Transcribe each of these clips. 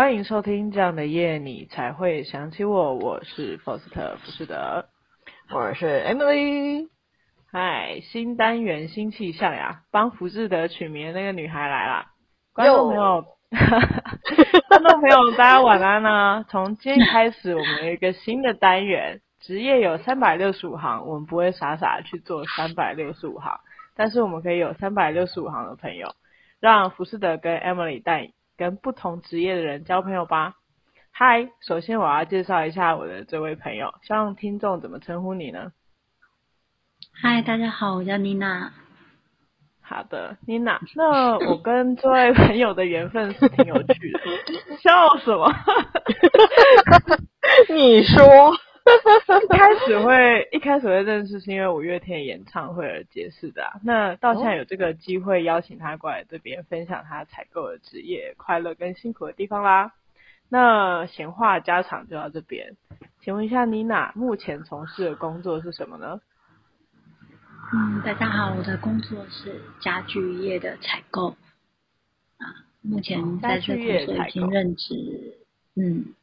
欢迎收听这样的夜，你才会想起我。我是 Foster 福士德，我是 Emily。嗨，新单元新气象呀！帮福士德取名的那个女孩来啦。观众朋友，观众朋友，大家晚安呢。从今天开始，我们有一个新的单元，职业有三百六十五行，我们不会傻傻去做三百六十五行，但是我们可以有三百六十五行的朋友，让福士德跟 Emily 带跟不同职业的人交朋友吧。嗨，首先我要介绍一下我的这位朋友，希望听众怎么称呼你呢？嗨，大家好，我叫妮娜。好的，妮娜。那我跟这位朋友的缘分是挺有趣的。笑什么？你说。一开始会一开始会认识是因为五月天演唱会而结识的啊。那到现在有这个机会邀请他过来这边分享他采购的职业快乐跟辛苦的地方啦。那闲话家常就到这边。请问一下，妮娜目前从事的工作是什么呢？嗯，大家好，我的工作是家具业的采购啊，目前在这工作已经任职，嗯。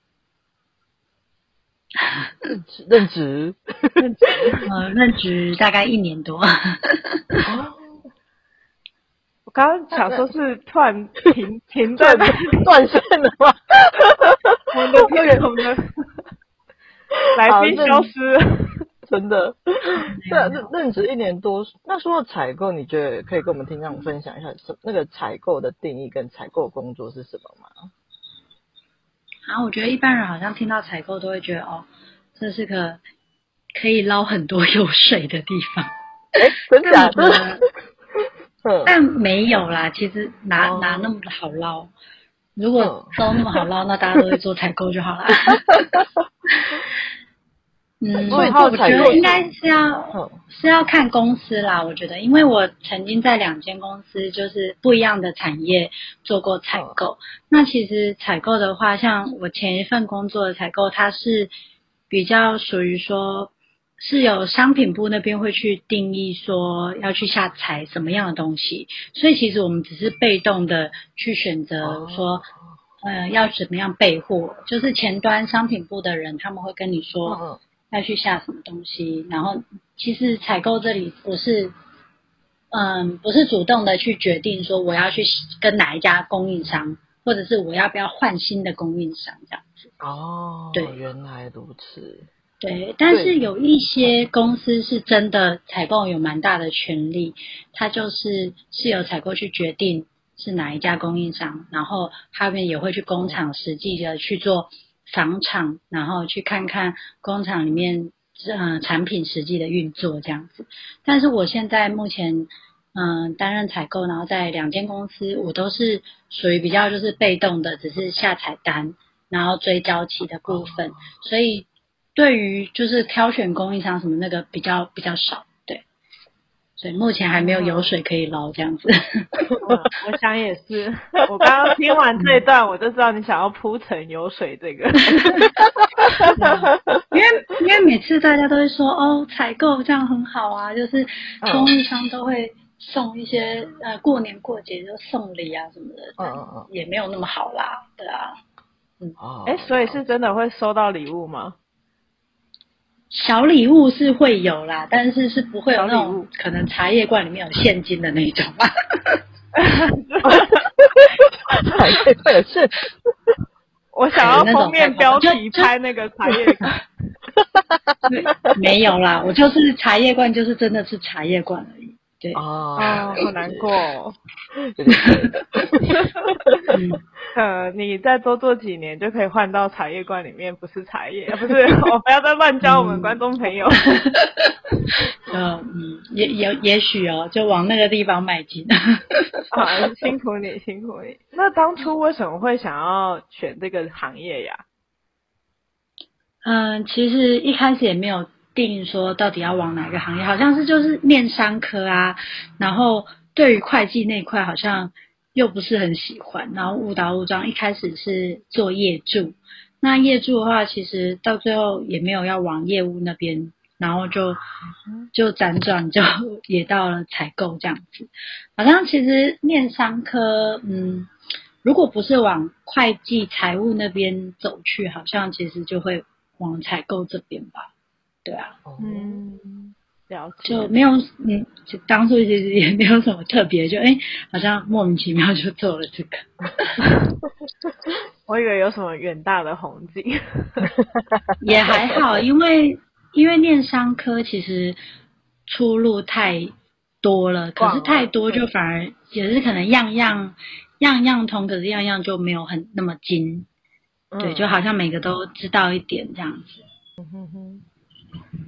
任职任职任职呃任职大概一年多。我刚刚想说是突然停停断 断线了吗？我们的天空的来宾消失，真的。对啊，任任职一年多。那说到采购，你觉得可以跟我们听众分享一下，什那个采购的定义跟采购工作是什么吗？啊，我觉得一般人好像听到采购都会觉得哦，这是个可以捞很多 油水的地方。哎，真的假的？但没有啦，其实哪哪那么好捞？如果都那么好捞，那大家都会做采购就好了。嗯，所以我觉得应该是要是要看公司啦。我觉得，因为我曾经在两间公司，就是不一样的产业做过采购。那其实采购的话，像我前一份工作的采购，它是比较属于说，是有商品部那边会去定义说要去下采什么样的东西。所以其实我们只是被动的去选择说，呃，要怎么样备货。就是前端商品部的人，他们会跟你说。要去下什么东西，然后其实采购这里不是，嗯，不是主动的去决定说我要去跟哪一家供应商，或者是我要不要换新的供应商这样子。哦，对，原来如此。对，但是有一些公司是真的采购有蛮大的权利，他就是是由采购去决定是哪一家供应商，然后他们也会去工厂实际的去做。访厂，然后去看看工厂里面，嗯，产品实际的运作这样子。但是我现在目前，嗯，担任采购，然后在两间公司，我都是属于比较就是被动的，只是下采单，然后追交期的部分。所以对于就是挑选供应商什么那个比较比较少。所以目前还没有油水可以捞这样子，嗯，我想也是。我刚刚听完这一段，我就知道你想要铺成油水这个，因为因为每次大家都会说哦，采购这样很好啊，就是供应商都会送一些呃过年过节就送礼啊什么的，也没有那么好啦，对啊，嗯，哎，所以是真的会收到礼物吗？小礼物是会有啦，但是是不会有那种可能茶叶罐里面有现金的那种吧。茶叶罐有现金，我想要封面标题拍那个茶叶罐。没有啦，我就是茶叶罐，就是真的是茶叶罐而已。对哦，好难过哦。呃，你再多做几年就可以换到茶叶罐里面，不是茶叶，不是，我不要再乱教我们观众朋友。嗯嗯，也也也许哦，就往那个地方迈进。好，辛苦你，辛苦你。那当初为什么会想要选这个行业呀？嗯，其实一开始也没有。定说到底要往哪个行业，好像是就是念商科啊，然后对于会计那块好像又不是很喜欢，然后误打误撞一开始是做业助，那业助的话其实到最后也没有要往业务那边，然后就就辗转就也到了采购这样子，好像其实念商科，嗯，如果不是往会计财务那边走去，好像其实就会往采购这边吧。对啊，嗯。了解，就没有，嗯，就当初其实也没有什么特别，就哎、欸，好像莫名其妙就做了这个。我以为有什么远大的宏景，也还好，因为因为念商科其实出路太多了，可是太多就反而也是可能样样样样通，可是样样就没有很那么精，嗯、对，就好像每个都知道一点这样子。嗯哼哼。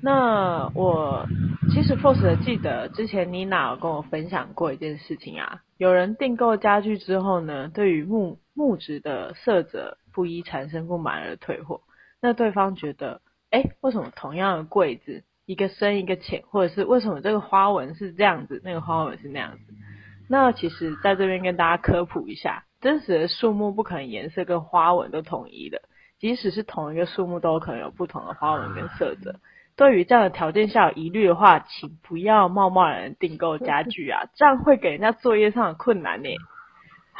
那我其实 Force 记得之前妮娜有跟我分享过一件事情啊，有人订购家具之后呢，对于木木质的色泽不一产生不满而退货。那对方觉得，哎，为什么同样的柜子，一个深一个浅，或者是为什么这个花纹是这样子，那个花纹是那样子？那其实在这边跟大家科普一下，真实的树木不可能颜色跟花纹都统一的，即使是同一个树木，都可能有不同的花纹跟色泽。对于这样的条件下有疑虑的话，请不要贸贸然订购家具啊，这样会给人家作业上的困难呢。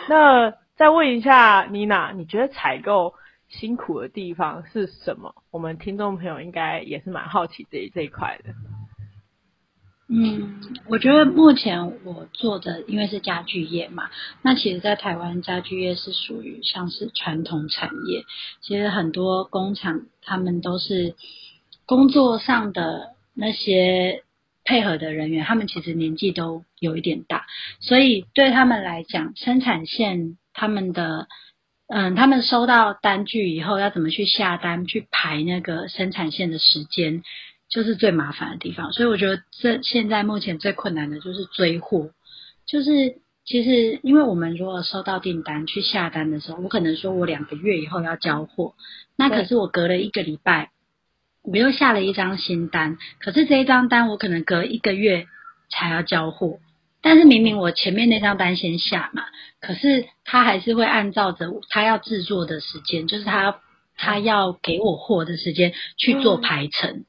那再问一下妮娜，你觉得采购辛苦的地方是什么？我们听众朋友应该也是蛮好奇这这一块的。嗯，我觉得目前我做的，因为是家具业嘛，那其实，在台湾家具业是属于像是传统产业，其实很多工厂他们都是。工作上的那些配合的人员，他们其实年纪都有一点大，所以对他们来讲，生产线他们的，嗯，他们收到单据以后要怎么去下单，去排那个生产线的时间，就是最麻烦的地方。所以我觉得这现在目前最困难的就是追货，就是其实因为我们如果收到订单去下单的时候，我可能说我两个月以后要交货，那可是我隔了一个礼拜。我又下了一张新单，可是这一张单我可能隔一个月才要交货，但是明明我前面那张单先下嘛，可是他还是会按照着他要制作的时间，就是他要他要给我货的时间去做排程，嗯、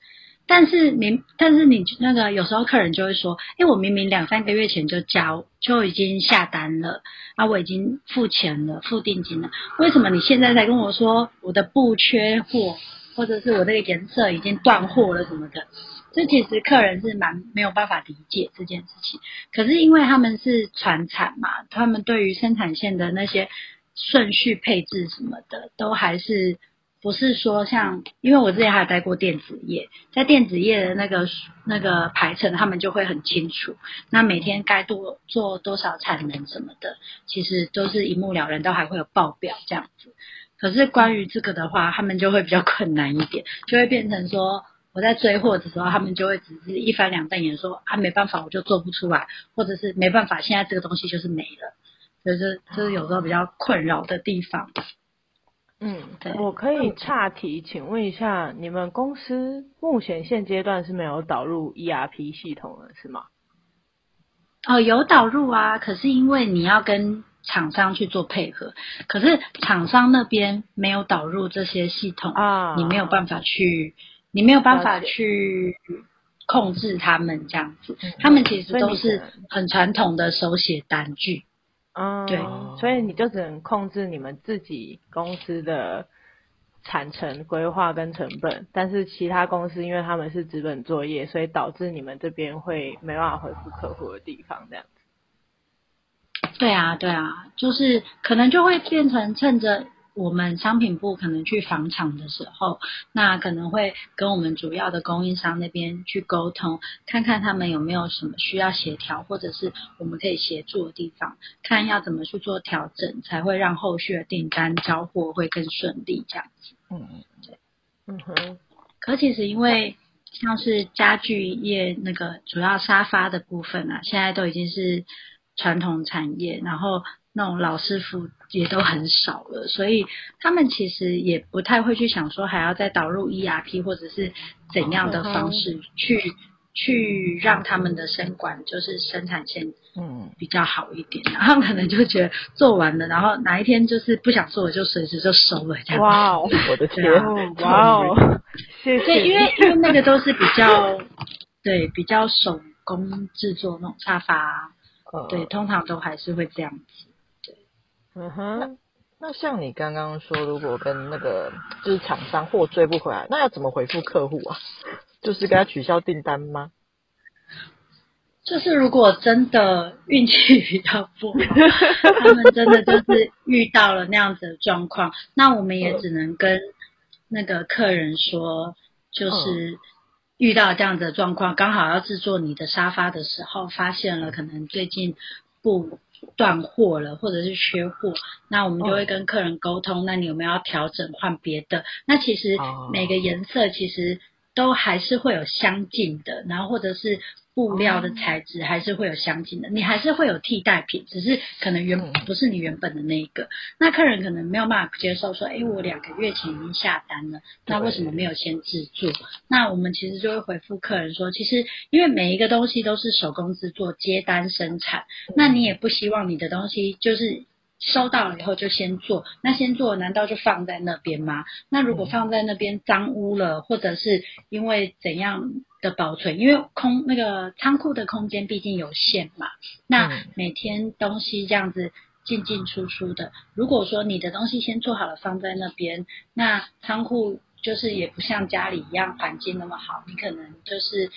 但是明但是你那个有时候客人就会说，哎，我明明两三个月前就交就已经下单了，啊，我已经付钱了，付定金了，为什么你现在才跟我说我的布缺货？或者是我这个颜色已经断货了什么的，这其实客人是蛮没有办法理解这件事情。可是因为他们是传产嘛，他们对于生产线的那些顺序配置什么的，都还是不是说像，因为我之前还有待过电子业，在电子业的那个那个排程，他们就会很清楚，那每天该多做多少产能什么的，其实都是一目了然，都还会有报表这样子。可是关于这个的话，他们就会比较困难一点，就会变成说我在追货的时候，他们就会只是一翻两瞪眼说啊，没办法，我就做不出来，或者是没办法，现在这个东西就是没了，就是就是有时候比较困扰的地方。嗯，对，我可以岔题，请问一下，你们公司目前现阶段是没有导入 ERP 系统了是吗？哦，有导入啊，可是因为你要跟厂商去做配合，可是厂商那边没有导入这些系统啊，你没有办法去，你没有办法去控制他们这样子，他们其实都是很传统的手写单据，嗯，对，所以你就只能控制你们自己公司的产程规划跟成本，但是其他公司因为他们是资本作业，所以导致你们这边会没办法回复客户的地方这样子。对啊，对啊，就是可能就会变成趁着我们商品部可能去访厂的时候，那可能会跟我们主要的供应商那边去沟通，看看他们有没有什么需要协调，或者是我们可以协助的地方，看要怎么去做调整，才会让后续的订单交货会更顺利这样子。嗯嗯，对，嗯哼。可其实因为像是家具业那个主要沙发的部分啊，现在都已经是。传统产业，然后那种老师傅也都很少了，所以他们其实也不太会去想说还要再导入 ERP 或者是怎样的方式去、嗯、去让他们的生管就是生产线嗯比较好一点，然后可能就觉得做完了，然后哪一天就是不想做了就随时就收了这样。哇哦，我的天，哇哦，谢谢。对，因为因为那个都是比较对比较手工制作那种沙发。对，通常都还是会这样子。哼。那像你刚刚说，如果跟那个就是厂商货追不回来，那要怎么回复客户啊？就是给他取消订单吗？就是如果真的运气比较不好，他们真的就是遇到了那样子的状况，那我们也只能跟那个客人说，就是遇到这样子的状况，刚好要制作你的沙发的时候，发现了可能最近不。断货了，或者是缺货，那我们就会跟客人沟通，那你有没有要调整换别的？那其实每个颜色其实都还是会有相近的，然后或者是。布料的材质还是会有相近的，你还是会有替代品，只是可能原不是你原本的那一个。那客人可能没有办法接受说，诶，我两个月前已经下单了，那为什么没有先制作？那我们其实就会回复客人说，其实因为每一个东西都是手工制作、接单生产，那你也不希望你的东西就是。收到了以后就先做，那先做难道就放在那边吗？那如果放在那边脏污了，或者是因为怎样的保存？因为空那个仓库的空间毕竟有限嘛，那每天东西这样子进进出出的，如果说你的东西先做好了放在那边，那仓库就是也不像家里一样环境那么好，你可能就是。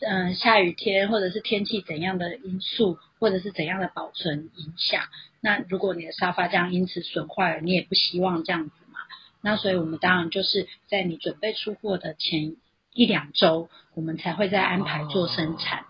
嗯，下雨天或者是天气怎样的因素，或者是怎样的保存影响，那如果你的沙发这样因此损坏了，你也不希望这样子嘛。那所以我们当然就是在你准备出货的前一两周，我们才会再安排做生产。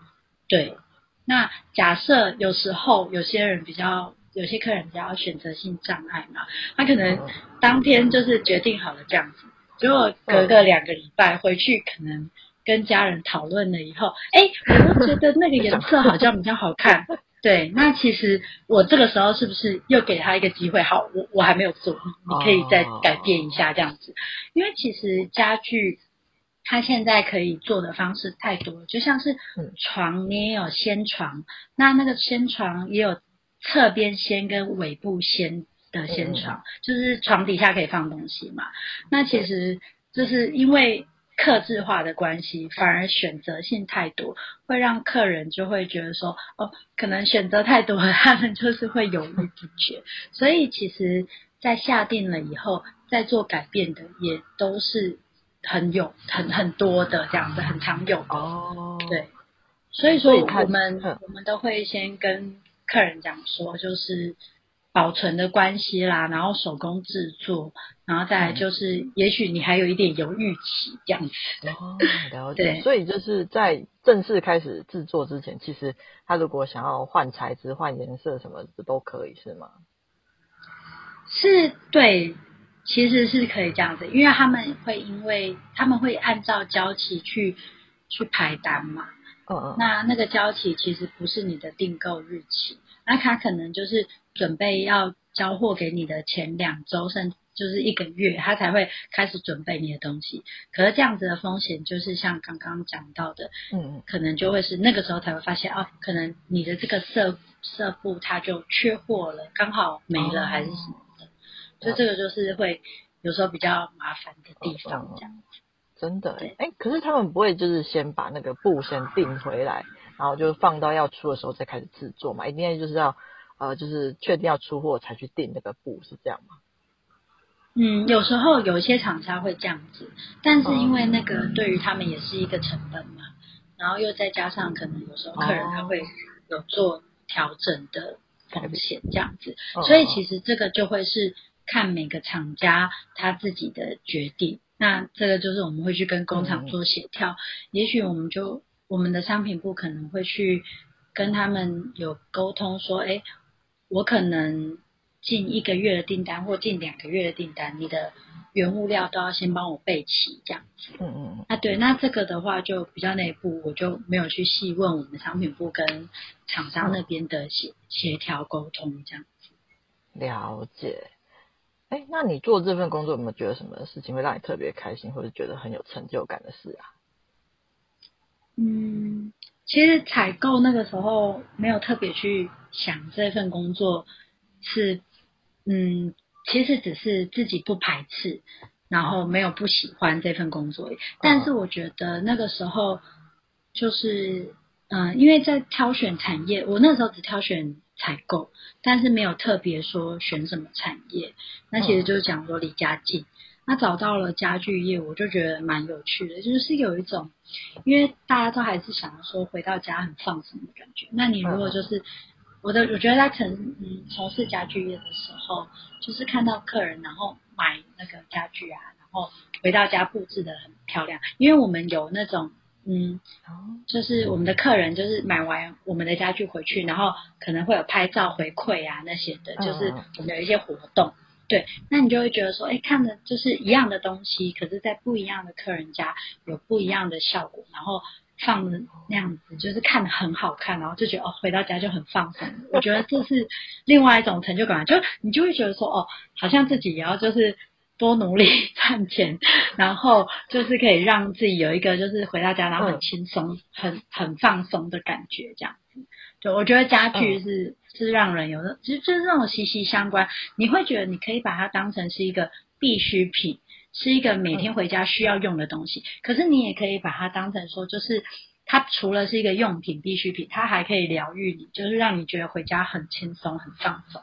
对，那假设有时候有些人比较，有些客人比较选择性障碍嘛，他可能当天就是决定好了这样子，结果隔个两个礼拜回去可能。跟家人讨论了以后，哎，我都觉得那个颜色好像比较好看。对，那其实我这个时候是不是又给他一个机会？好，我我还没有做，你可以再改变一下这样子。因为其实家具它现在可以做的方式太多了，就像是床，你也有掀床，那那个掀床也有侧边掀跟尾部掀的掀床，就是床底下可以放东西嘛。那其实就是因为。客制化的关系，反而选择性太多，会让客人就会觉得说，哦，可能选择太多了，他们就是会犹豫不决。所以其实，在下定了以后，再做改变的也都是很有很很多的这样子，很常有的。哦，对，所以说我们我们都会先跟客人讲说，就是。保存的关系啦，然后手工制作，然后再来就是，嗯、也许你还有一点犹豫期这样子。哦，了解。对，所以就是在正式开始制作之前，其实他如果想要换材质、换颜色什么的都可以，是吗？是，对，其实是可以这样子，因为他们会因为他们会按照交期去去排单嘛。嗯嗯。那那个交期其实不是你的订购日期。那他可能就是准备要交货给你的前两周，甚至就是一个月，他才会开始准备你的东西。可是这样子的风险，就是像刚刚讲到的，嗯，可能就会是那个时候才会发现，哦，可能你的这个色色布它就缺货了，刚好没了还是什么所以这个就是会有时候比较麻烦的地方，这样子。真的，哎对，可是他们不会就是先把那个布先订回来。然后就放到要出的时候再开始制作嘛，一定要就是要呃，就是确定要出货才去订那个布，是这样吗？嗯，有时候有一些厂商会这样子，但是因为那个对于他们也是一个成本嘛，嗯、然后又再加上可能有时候客人他会有做调整的风险这样子，哦、所以其实这个就会是看每个厂家他自己的决定。那这个就是我们会去跟工厂做协调，嗯、也许我们就。我们的商品部可能会去跟他们有沟通，说，哎，我可能进一个月的订单或进两个月的订单，你的原物料都要先帮我备齐，这样子。嗯嗯嗯。啊，对，那这个的话就比较内部，我就没有去细问我们商品部跟厂商那边的协协调沟通这样子。了解。哎，那你做这份工作有没有觉得什么事情会让你特别开心，或者觉得很有成就感的事啊？嗯，其实采购那个时候没有特别去想这份工作是，嗯，其实只是自己不排斥，然后没有不喜欢这份工作。但是我觉得那个时候就是嗯，因为在挑选产业，我那时候只挑选采购，但是没有特别说选什么产业。那其实就是讲说离家近。那找到了家具业，我就觉得蛮有趣的，就是有一种，因为大家都还是想要说回到家很放松的感觉。那你如果就是我的，我觉得在从嗯从事家具业的时候，就是看到客人然后买那个家具啊，然后回到家布置的很漂亮，因为我们有那种嗯，就是我们的客人就是买完我们的家具回去，然后可能会有拍照回馈啊那些的，就是我们有一些活动。对，那你就会觉得说，哎，看的就是一样的东西，可是，在不一样的客人家有不一样的效果，然后放的那样子，就是看的很好看，然后就觉得哦，回到家就很放松。我觉得这是另外一种成就感，就你就会觉得说，哦，好像自己也要就是多努力赚钱，然后就是可以让自己有一个就是回到家然后很轻松、嗯、很很放松的感觉，这样子。对，我觉得家具是。嗯是让人有的，其实就是那种息息相关。你会觉得你可以把它当成是一个必需品，是一个每天回家需要用的东西。可是你也可以把它当成说，就是它除了是一个用品必需品，它还可以疗愈你，就是让你觉得回家很轻松、很放松。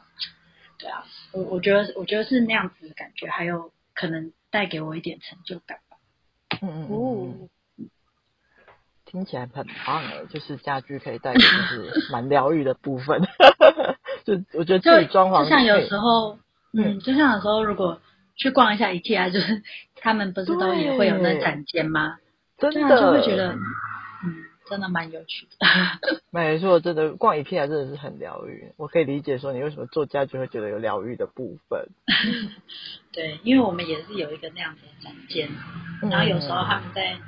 对啊，我我觉得我觉得是那样子的感觉，还有可能带给我一点成就感吧。嗯嗯哦。听起来很棒哎，就是家具可以带给就是 蛮疗愈的部分，就我觉得自己装潢就，就像有时候，嗯，就像有时候如果去逛一下 IKEA，就是他们不是都也会有那展间吗？真的就会觉得，嗯，真的蛮有趣的。没错，真的逛 IKEA 真的是很疗愈，我可以理解说你为什么做家具会觉得有疗愈的部分。对，因为我们也是有一个那样子的展间，然后有时候他们在。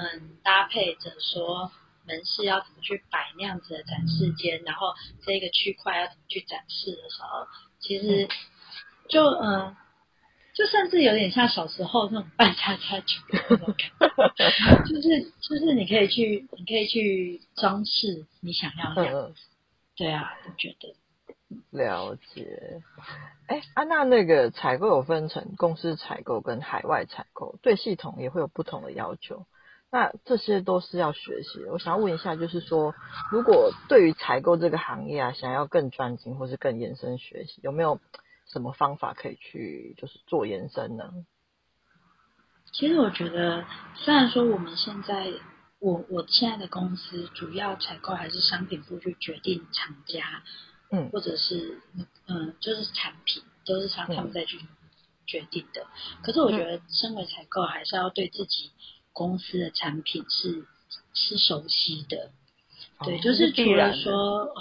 嗯，搭配着说门市要怎么去摆那样子的展示间，然后这个区块要怎么去展示的时候，其实就嗯，就甚至有点像小时候那种扮家家酒的那种感觉，就是就是你可以去，你可以去装饰你想要的样子。对啊，我觉得。了解。哎，啊，那那个采购有分成公司采购跟海外采购，对系统也会有不同的要求。那这些都是要学习的。我想要问一下，就是说，如果对于采购这个行业啊，想要更专精或是更延伸学习，有没有什么方法可以去就是做延伸呢？其实我觉得，虽然说我们现在我我现在的公司主要采购还是商品部去决定厂家，嗯，或者是嗯，就是产品都是他他们在去决定的。嗯、可是我觉得，身为采购还是要对自己。公司的产品是是熟悉的，对，就是除了说，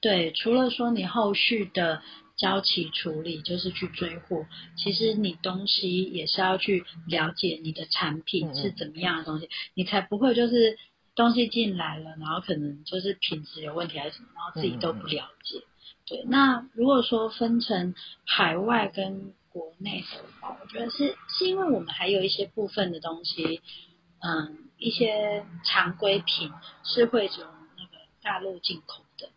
对，除了说你后续的交期处理，就是去追货，其实你东西也是要去了解你的产品是怎么样的东西，你才不会就是东西进来了，然后可能就是品质有问题还是什么，然后自己都不了解。对，那如果说分成海外跟国内的话，我觉得是是因为我们还有一些部分的东西，嗯，一些常规品是会从那个大陆进口的，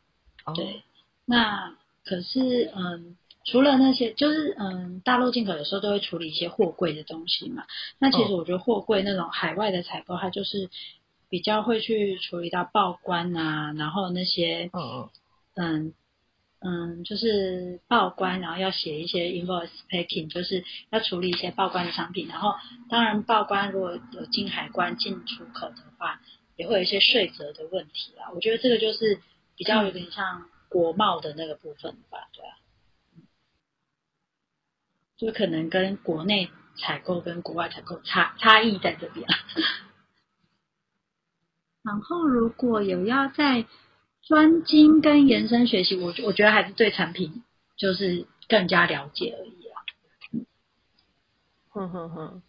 哦、对。那可是嗯，除了那些，就是嗯，大陆进口有时候都会处理一些货柜的东西嘛。那其实我觉得货柜那种海外的采购，它就是比较会去处理到报关啊，然后那些嗯嗯。嗯，就是报关，然后要写一些 invoice packing，就是要处理一些报关的商品。然后，当然报关如果有进海关进出口的话，也会有一些税则的问题啦。我觉得这个就是比较有点像国贸的那个部分吧，对啊。就可能跟国内采购跟国外采购差差异在这边。然后，如果有要在专精跟延伸学习，我我觉得还是对产品就是更加了解而已啊。哼哼哼。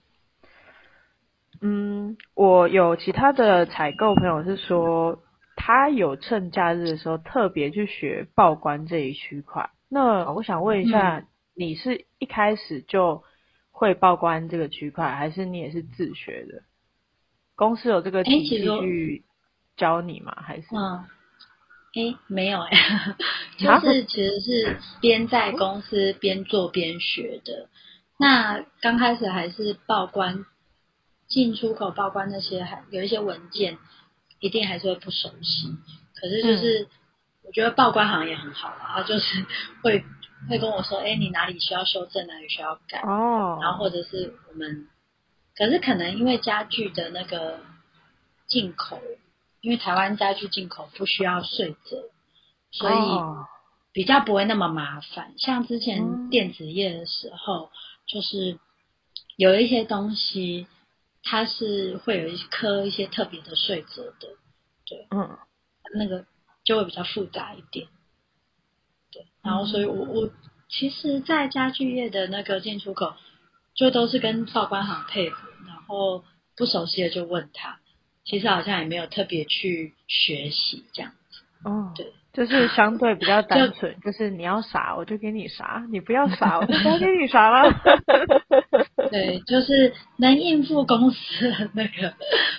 嗯，我有其他的采购朋友是说，他有趁假日的时候特别去学报关这一区块。那我想问一下，嗯、你是一开始就会报关这个区块，还是你也是自学的？公司有这个体系去教你吗？还是？嗯哎，没有哎，就是其实是边在公司边做边学的。那刚开始还是报关、进出口报关那些，还有一些文件，一定还是会不熟悉。可是就是、嗯、我觉得报关好像也很好啊，他就是 会会跟我说，哎，你哪里需要修正，哪里需要改哦，然后或者是我们，可是可能因为家具的那个进口，因为台湾家具进口不需要税则，所以比较不会那么麻烦。像之前电子业的时候，嗯、就是有一些东西。它是会有一颗一些特别的税则的，对，嗯，那个就会比较复杂一点，对，然后所以我我其实，在家具业的那个进出口，就都是跟报关行配合，然后不熟悉的就问他，其实好像也没有特别去学习这样子，哦，对。就是相对比较 单纯，就，就是你要啥我就给你啥，你不要啥 我就不要给你啥了。对，就是能应付公司的那个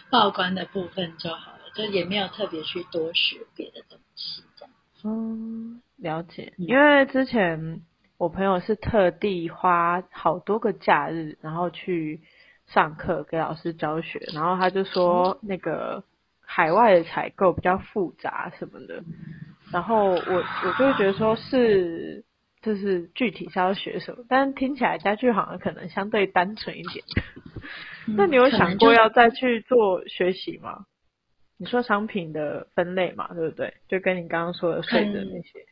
报关的部分就好了，就也没有特别去多学别的东西这样。嗯，了解。因为之前我朋友是特地花好多个假日，然后去上课给老师教学，然后他就说那个海外的采购比较复杂什么的。然后我我就会觉得说是就是具体是要学什么，但是听起来家具好像可能相对单纯一点。嗯、那你有想过要再去做学习吗？你说商品的分类嘛，对不对？就跟你刚刚说的税的那些。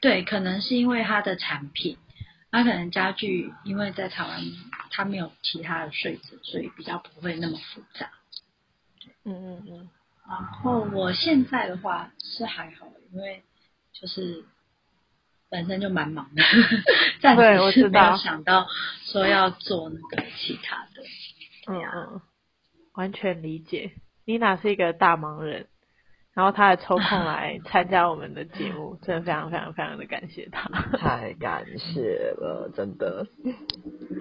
对，可能是因为它的产品，它可能家具因为在台湾它没有其他的税则，所以比较不会那么复杂。嗯嗯嗯。然后我现在的话是还好，因为就是本身就蛮忙的，暂时是没有想到说要做那个其他的。嗯嗯，完全理解。妮娜是一个大忙人，然后她还抽空来 参加我们的节目，真的非常非常非常的感谢她。太感谢了，真的。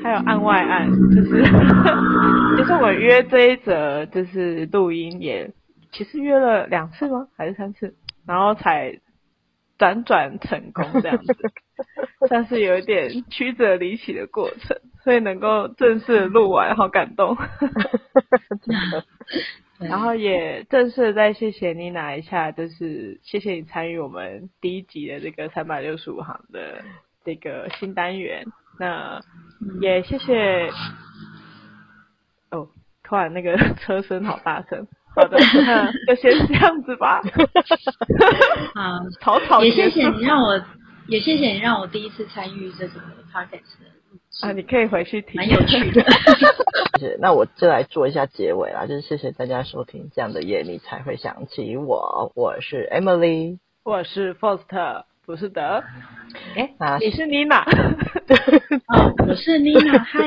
还有案外案，就是 就是我约这一则就是录音也。其实约了两次吗？还是三次？然后才辗转成功这样子，算是有一点曲折离奇的过程，所以能够正式录完，好感动。然后也正式再谢谢妮娜一下，就是谢谢你参与我们第一集的这个三百六十五行的这个新单元。那也谢谢。哦，突然那个 车声好大声。好的，那 就先这样子吧。好，草草也谢谢你让我，也谢谢你让我第一次参与这个 podcast 啊，你可以回去听，蛮有趣的。谢谢，那我就来做一下结尾啦，就是谢谢大家收听这样的夜你才会想起我，我是 Emily，我是 Faust，不是的，哎，啊，你是妮娜，哦，我是妮娜，嗨。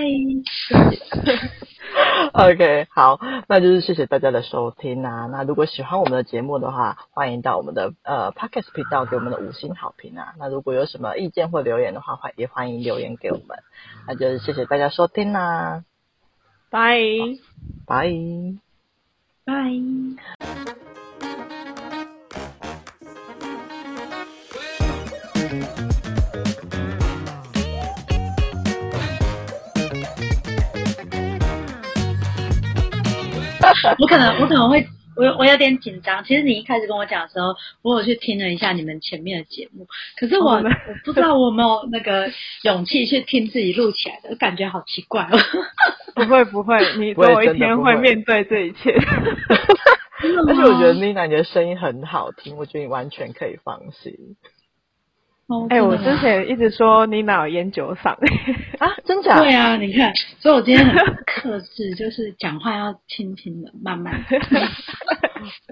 OK，好，那就是谢谢大家的收听啊。那如果喜欢我们的节目的话，欢迎到我们的呃 Podcast 频道给我们的五星好评啊。那如果有什么意见或留言的话，欢也欢迎留言给我们。那就是谢谢大家收听啦，拜拜拜。我可能我可能会我我有点紧张。其实你一开始跟我讲的时候，我有去听了一下你们前面的节目，可是我、oh, 我不知道我有没有那个勇气去听自己录起来的，感觉好奇怪哦。不会不会，你总有一天会面对这一切。而且我觉得妮娜你的声音很好听，我觉得你完全可以放心。哎、oh, 欸，我之前一直说妮娜有烟酒嗓啊，真假？对啊，你看，所以我今天很 克制，就是讲话要轻轻的，慢慢的。